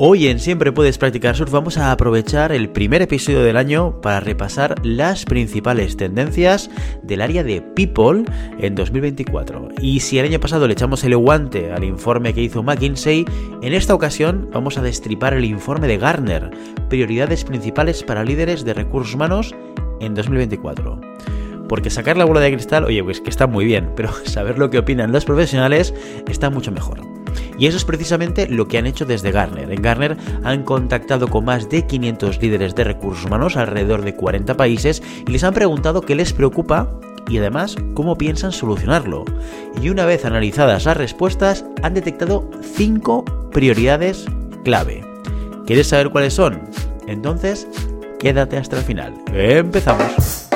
Hoy en Siempre Puedes Practicar Surf vamos a aprovechar el primer episodio del año para repasar las principales tendencias del área de People en 2024. Y si el año pasado le echamos el guante al informe que hizo McKinsey, en esta ocasión vamos a destripar el informe de Garner, prioridades principales para líderes de recursos humanos en 2024. Porque sacar la bola de cristal, oye, pues que está muy bien, pero saber lo que opinan los profesionales está mucho mejor. Y eso es precisamente lo que han hecho desde Garner. En Garner han contactado con más de 500 líderes de recursos humanos alrededor de 40 países y les han preguntado qué les preocupa y además cómo piensan solucionarlo. Y una vez analizadas las respuestas, han detectado 5 prioridades clave. ¿Quieres saber cuáles son? Entonces, quédate hasta el final. ¡Empezamos!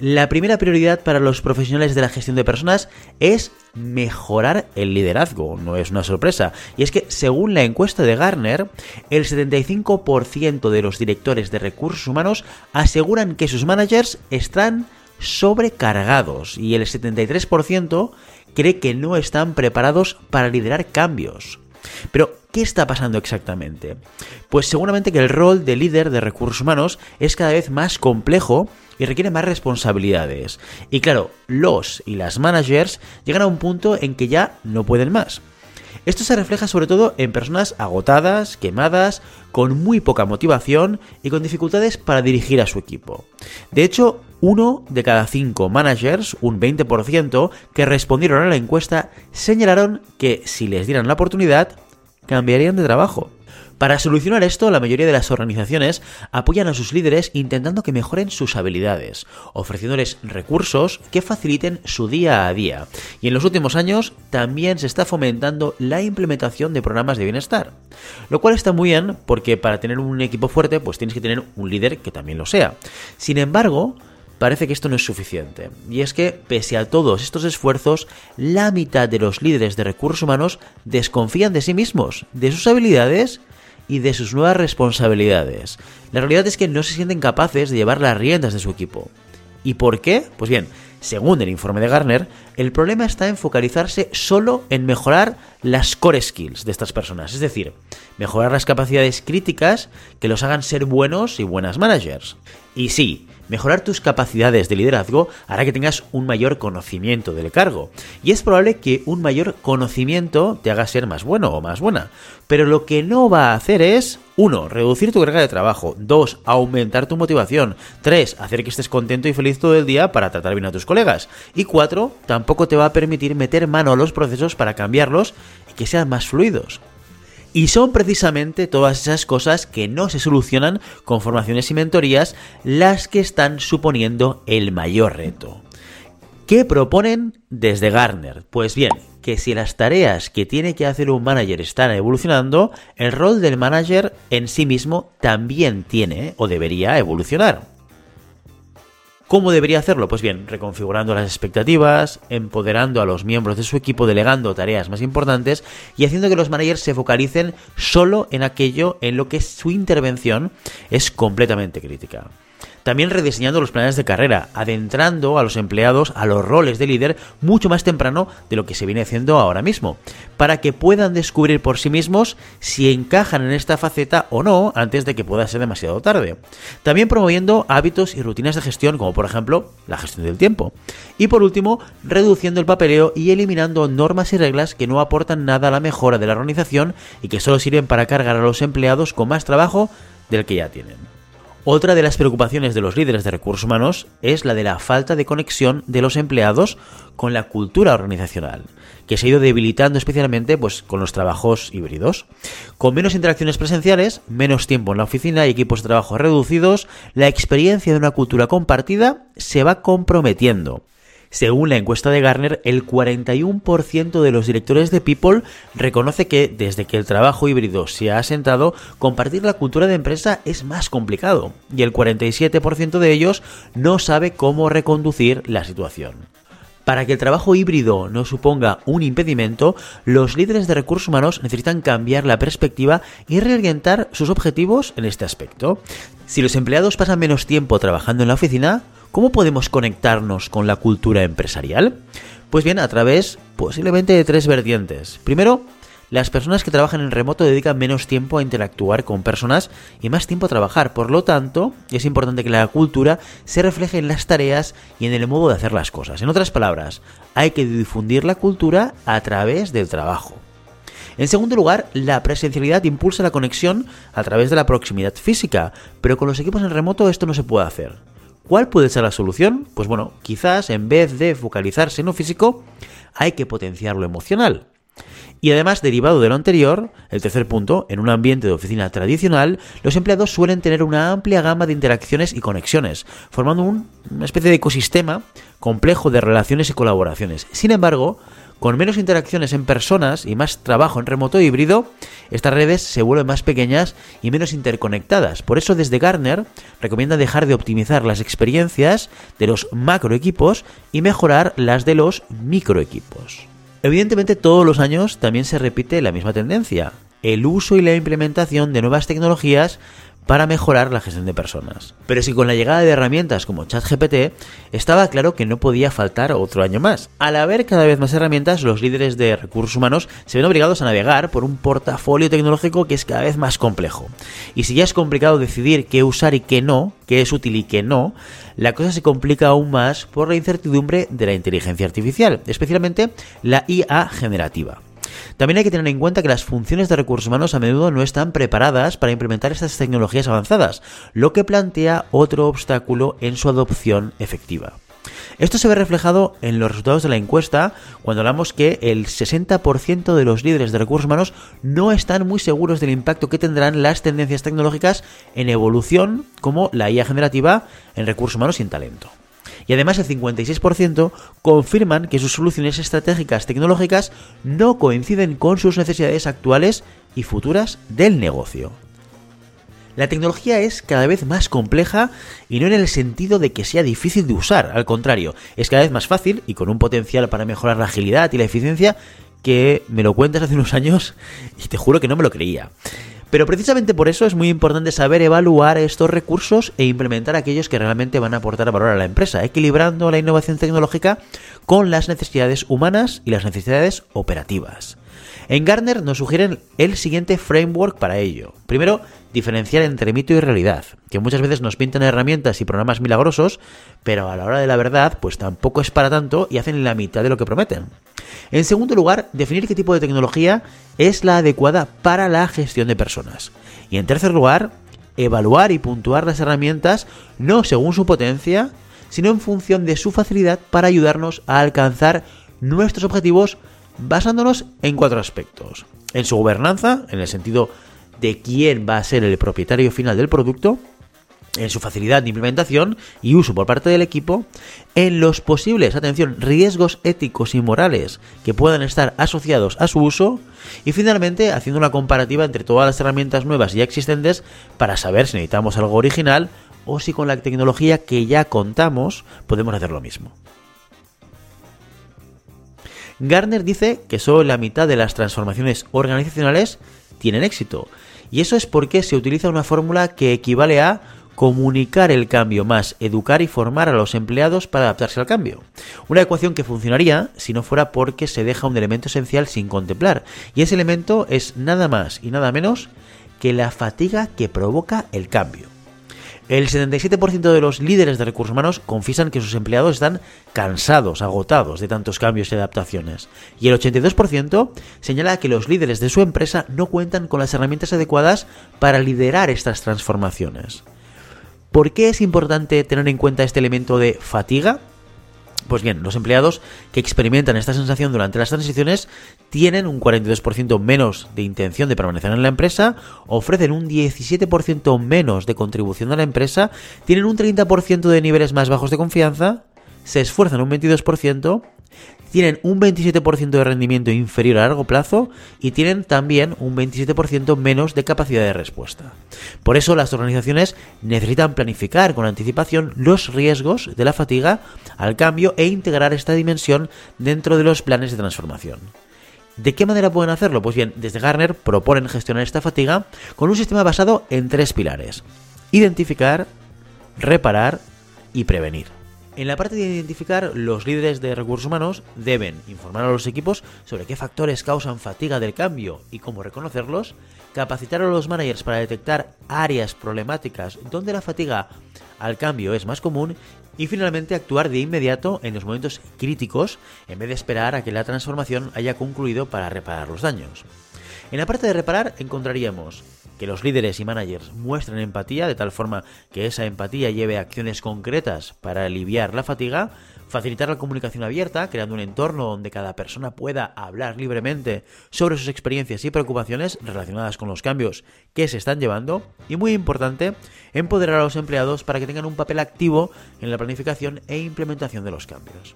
La primera prioridad para los profesionales de la gestión de personas es mejorar el liderazgo, no es una sorpresa. Y es que según la encuesta de Garner, el 75% de los directores de recursos humanos aseguran que sus managers están sobrecargados y el 73% cree que no están preparados para liderar cambios. Pero, ¿qué está pasando exactamente? Pues seguramente que el rol de líder de recursos humanos es cada vez más complejo y requiere más responsabilidades. Y claro, los y las managers llegan a un punto en que ya no pueden más. Esto se refleja sobre todo en personas agotadas, quemadas, con muy poca motivación y con dificultades para dirigir a su equipo. De hecho, uno de cada cinco managers, un 20%, que respondieron a la encuesta, señalaron que si les dieran la oportunidad, cambiarían de trabajo. Para solucionar esto, la mayoría de las organizaciones apoyan a sus líderes intentando que mejoren sus habilidades, ofreciéndoles recursos que faciliten su día a día. Y en los últimos años también se está fomentando la implementación de programas de bienestar. Lo cual está muy bien porque para tener un equipo fuerte pues tienes que tener un líder que también lo sea. Sin embargo, parece que esto no es suficiente. Y es que, pese a todos estos esfuerzos, la mitad de los líderes de recursos humanos desconfían de sí mismos, de sus habilidades y de sus nuevas responsabilidades. La realidad es que no se sienten capaces de llevar las riendas de su equipo. ¿Y por qué? Pues bien, según el informe de Garner, el problema está en focalizarse solo en mejorar las core skills de estas personas, es decir, mejorar las capacidades críticas que los hagan ser buenos y buenas managers. Y sí, Mejorar tus capacidades de liderazgo hará que tengas un mayor conocimiento del cargo. Y es probable que un mayor conocimiento te haga ser más bueno o más buena. Pero lo que no va a hacer es 1. Reducir tu carga de trabajo. 2. Aumentar tu motivación. 3. Hacer que estés contento y feliz todo el día para tratar bien a tus colegas. Y 4. Tampoco te va a permitir meter mano a los procesos para cambiarlos y que sean más fluidos. Y son precisamente todas esas cosas que no se solucionan con formaciones y mentorías las que están suponiendo el mayor reto. ¿Qué proponen desde Garner? Pues bien, que si las tareas que tiene que hacer un manager están evolucionando, el rol del manager en sí mismo también tiene o debería evolucionar. ¿Cómo debería hacerlo? Pues bien, reconfigurando las expectativas, empoderando a los miembros de su equipo, delegando tareas más importantes y haciendo que los managers se focalicen solo en aquello en lo que su intervención es completamente crítica. También rediseñando los planes de carrera, adentrando a los empleados a los roles de líder mucho más temprano de lo que se viene haciendo ahora mismo, para que puedan descubrir por sí mismos si encajan en esta faceta o no antes de que pueda ser demasiado tarde. También promoviendo hábitos y rutinas de gestión, como por ejemplo la gestión del tiempo. Y por último, reduciendo el papeleo y eliminando normas y reglas que no aportan nada a la mejora de la organización y que solo sirven para cargar a los empleados con más trabajo del que ya tienen. Otra de las preocupaciones de los líderes de recursos humanos es la de la falta de conexión de los empleados con la cultura organizacional, que se ha ido debilitando especialmente pues, con los trabajos híbridos. Con menos interacciones presenciales, menos tiempo en la oficina y equipos de trabajo reducidos, la experiencia de una cultura compartida se va comprometiendo. Según la encuesta de Garner, el 41% de los directores de People reconoce que desde que el trabajo híbrido se ha asentado, compartir la cultura de empresa es más complicado y el 47% de ellos no sabe cómo reconducir la situación. Para que el trabajo híbrido no suponga un impedimento, los líderes de recursos humanos necesitan cambiar la perspectiva y reorientar sus objetivos en este aspecto. Si los empleados pasan menos tiempo trabajando en la oficina, ¿Cómo podemos conectarnos con la cultura empresarial? Pues bien, a través posiblemente de tres vertientes. Primero, las personas que trabajan en remoto dedican menos tiempo a interactuar con personas y más tiempo a trabajar. Por lo tanto, es importante que la cultura se refleje en las tareas y en el modo de hacer las cosas. En otras palabras, hay que difundir la cultura a través del trabajo. En segundo lugar, la presencialidad impulsa la conexión a través de la proximidad física, pero con los equipos en remoto esto no se puede hacer. ¿Cuál puede ser la solución? Pues bueno, quizás en vez de focalizarse en lo físico, hay que potenciar lo emocional. Y además, derivado de lo anterior, el tercer punto, en un ambiente de oficina tradicional, los empleados suelen tener una amplia gama de interacciones y conexiones, formando una especie de ecosistema complejo de relaciones y colaboraciones. Sin embargo, con menos interacciones en personas y más trabajo en remoto híbrido, estas redes se vuelven más pequeñas y menos interconectadas. Por eso desde Gartner recomienda dejar de optimizar las experiencias de los macroequipos y mejorar las de los microequipos. Evidentemente todos los años también se repite la misma tendencia, el uso y la implementación de nuevas tecnologías para mejorar la gestión de personas. Pero si con la llegada de herramientas como ChatGPT estaba claro que no podía faltar otro año más. Al haber cada vez más herramientas, los líderes de recursos humanos se ven obligados a navegar por un portafolio tecnológico que es cada vez más complejo. Y si ya es complicado decidir qué usar y qué no, qué es útil y qué no, la cosa se complica aún más por la incertidumbre de la inteligencia artificial, especialmente la IA generativa. También hay que tener en cuenta que las funciones de recursos humanos a menudo no están preparadas para implementar estas tecnologías avanzadas, lo que plantea otro obstáculo en su adopción efectiva. Esto se ve reflejado en los resultados de la encuesta cuando hablamos que el 60% de los líderes de recursos humanos no están muy seguros del impacto que tendrán las tendencias tecnológicas en evolución como la IA generativa en recursos humanos y en talento. Y además el 56% confirman que sus soluciones estratégicas tecnológicas no coinciden con sus necesidades actuales y futuras del negocio. La tecnología es cada vez más compleja y no en el sentido de que sea difícil de usar, al contrario, es cada vez más fácil y con un potencial para mejorar la agilidad y la eficiencia que me lo cuentas hace unos años y te juro que no me lo creía. Pero precisamente por eso es muy importante saber evaluar estos recursos e implementar aquellos que realmente van a aportar valor a la empresa, equilibrando la innovación tecnológica con las necesidades humanas y las necesidades operativas. En Gartner nos sugieren el siguiente framework para ello. Primero, diferenciar entre mito y realidad, que muchas veces nos pintan herramientas y programas milagrosos, pero a la hora de la verdad, pues tampoco es para tanto y hacen la mitad de lo que prometen. En segundo lugar, definir qué tipo de tecnología es la adecuada para la gestión de personas. Y en tercer lugar, evaluar y puntuar las herramientas no según su potencia, sino en función de su facilidad para ayudarnos a alcanzar nuestros objetivos basándonos en cuatro aspectos. En su gobernanza, en el sentido de quién va a ser el propietario final del producto, en su facilidad de implementación y uso por parte del equipo, en los posibles, atención, riesgos éticos y morales que puedan estar asociados a su uso y finalmente haciendo una comparativa entre todas las herramientas nuevas ya existentes para saber si necesitamos algo original o si con la tecnología que ya contamos podemos hacer lo mismo. Garner dice que solo la mitad de las transformaciones organizacionales tienen éxito. Y eso es porque se utiliza una fórmula que equivale a comunicar el cambio más educar y formar a los empleados para adaptarse al cambio. Una ecuación que funcionaría si no fuera porque se deja un elemento esencial sin contemplar. Y ese elemento es nada más y nada menos que la fatiga que provoca el cambio. El 77% de los líderes de recursos humanos confiesan que sus empleados están cansados, agotados de tantos cambios y adaptaciones. Y el 82% señala que los líderes de su empresa no cuentan con las herramientas adecuadas para liderar estas transformaciones. ¿Por qué es importante tener en cuenta este elemento de fatiga? Pues bien, los empleados que experimentan esta sensación durante las transiciones tienen un 42% menos de intención de permanecer en la empresa, ofrecen un 17% menos de contribución a la empresa, tienen un 30% de niveles más bajos de confianza, se esfuerzan un 22%, tienen un 27% de rendimiento inferior a largo plazo y tienen también un 27% menos de capacidad de respuesta. Por eso las organizaciones necesitan planificar con anticipación los riesgos de la fatiga al cambio e integrar esta dimensión dentro de los planes de transformación. ¿De qué manera pueden hacerlo? Pues bien, desde Garner proponen gestionar esta fatiga con un sistema basado en tres pilares. Identificar, reparar y prevenir. En la parte de identificar, los líderes de recursos humanos deben informar a los equipos sobre qué factores causan fatiga del cambio y cómo reconocerlos, capacitar a los managers para detectar áreas problemáticas donde la fatiga al cambio es más común y finalmente actuar de inmediato en los momentos críticos en vez de esperar a que la transformación haya concluido para reparar los daños. En la parte de reparar encontraríamos que los líderes y managers muestren empatía de tal forma que esa empatía lleve a acciones concretas para aliviar la fatiga, facilitar la comunicación abierta, creando un entorno donde cada persona pueda hablar libremente sobre sus experiencias y preocupaciones relacionadas con los cambios que se están llevando, y muy importante, empoderar a los empleados para que tengan un papel activo en la planificación e implementación de los cambios.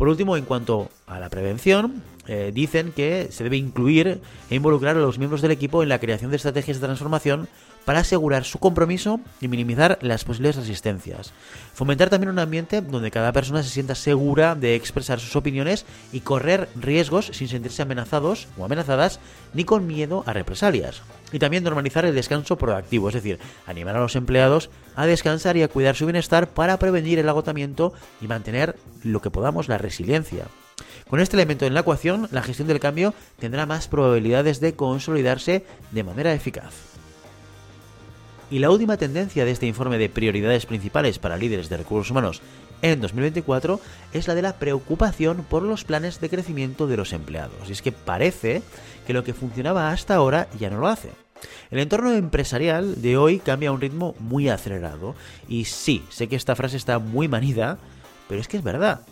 Por último, en cuanto a la prevención, eh, dicen que se debe incluir e involucrar a los miembros del equipo en la creación de estrategias de transformación para asegurar su compromiso y minimizar las posibles resistencias. Fomentar también un ambiente donde cada persona se sienta segura de expresar sus opiniones y correr riesgos sin sentirse amenazados o amenazadas ni con miedo a represalias. Y también normalizar el descanso proactivo, es decir, animar a los empleados a descansar y a cuidar su bienestar para prevenir el agotamiento y mantener lo que podamos la resiliencia. Con este elemento en la ecuación, la gestión del cambio tendrá más probabilidades de consolidarse de manera eficaz. Y la última tendencia de este informe de prioridades principales para líderes de recursos humanos en 2024 es la de la preocupación por los planes de crecimiento de los empleados. Y es que parece que lo que funcionaba hasta ahora ya no lo hace. El entorno empresarial de hoy cambia a un ritmo muy acelerado. Y sí, sé que esta frase está muy manida, pero es que es verdad.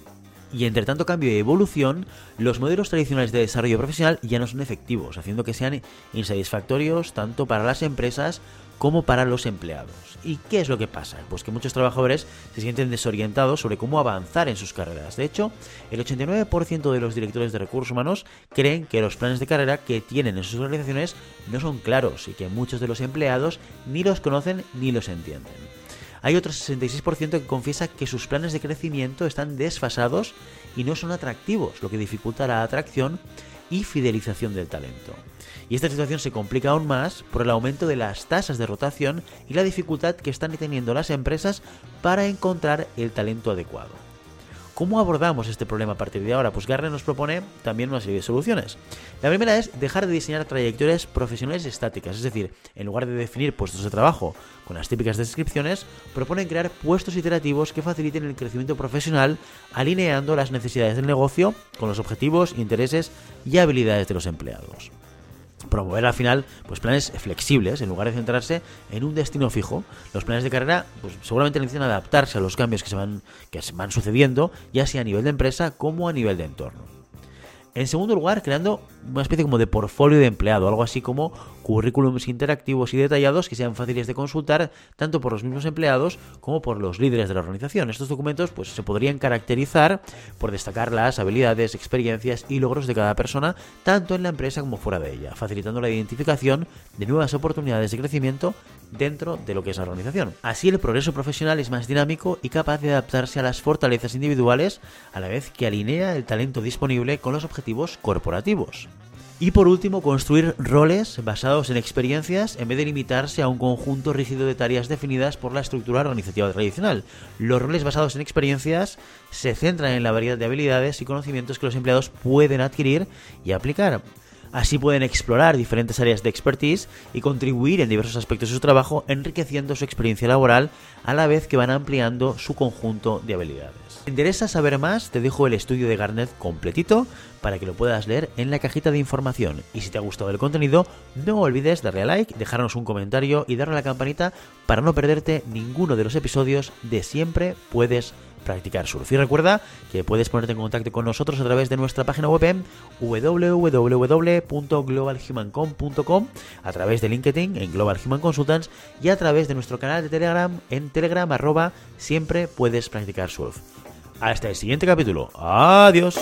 Y entre tanto cambio y evolución, los modelos tradicionales de desarrollo profesional ya no son efectivos, haciendo que sean insatisfactorios tanto para las empresas como para los empleados. ¿Y qué es lo que pasa? Pues que muchos trabajadores se sienten desorientados sobre cómo avanzar en sus carreras. De hecho, el 89% de los directores de recursos humanos creen que los planes de carrera que tienen en sus organizaciones no son claros y que muchos de los empleados ni los conocen ni los entienden. Hay otro 66% que confiesa que sus planes de crecimiento están desfasados y no son atractivos, lo que dificulta la atracción y fidelización del talento. Y esta situación se complica aún más por el aumento de las tasas de rotación y la dificultad que están teniendo las empresas para encontrar el talento adecuado. ¿Cómo abordamos este problema a partir de ahora? Pues Garner nos propone también una serie de soluciones. La primera es dejar de diseñar trayectorias profesionales estáticas, es decir, en lugar de definir puestos de trabajo con las típicas descripciones, proponen crear puestos iterativos que faciliten el crecimiento profesional alineando las necesidades del negocio con los objetivos, intereses y habilidades de los empleados promover al final pues planes flexibles en lugar de centrarse en un destino fijo. Los planes de carrera pues, seguramente necesitan adaptarse a los cambios que se van que se van sucediendo, ya sea a nivel de empresa como a nivel de entorno. En segundo lugar, creando una especie como de portfolio de empleado, algo así como currículums interactivos y detallados que sean fáciles de consultar tanto por los mismos empleados como por los líderes de la organización. Estos documentos pues, se podrían caracterizar por destacar las habilidades, experiencias y logros de cada persona, tanto en la empresa como fuera de ella, facilitando la identificación de nuevas oportunidades de crecimiento dentro de lo que es la organización. Así el progreso profesional es más dinámico y capaz de adaptarse a las fortalezas individuales a la vez que alinea el talento disponible con los objetivos corporativos. Y por último, construir roles basados en experiencias en vez de limitarse a un conjunto rígido de tareas definidas por la estructura organizativa tradicional. Los roles basados en experiencias se centran en la variedad de habilidades y conocimientos que los empleados pueden adquirir y aplicar. Así pueden explorar diferentes áreas de expertise y contribuir en diversos aspectos de su trabajo, enriqueciendo su experiencia laboral a la vez que van ampliando su conjunto de habilidades. Si te interesa saber más, te dejo el estudio de Garnet completito para que lo puedas leer en la cajita de información. Y si te ha gustado el contenido, no olvides darle a like, dejarnos un comentario y darle a la campanita para no perderte ninguno de los episodios de Siempre Puedes practicar surf. Y recuerda que puedes ponerte en contacto con nosotros a través de nuestra página web www.globalhumancom.com, a través de LinkedIn en Global Human Consultants y a través de nuestro canal de Telegram en telegram arroba siempre puedes practicar surf. Hasta el siguiente capítulo. Adiós.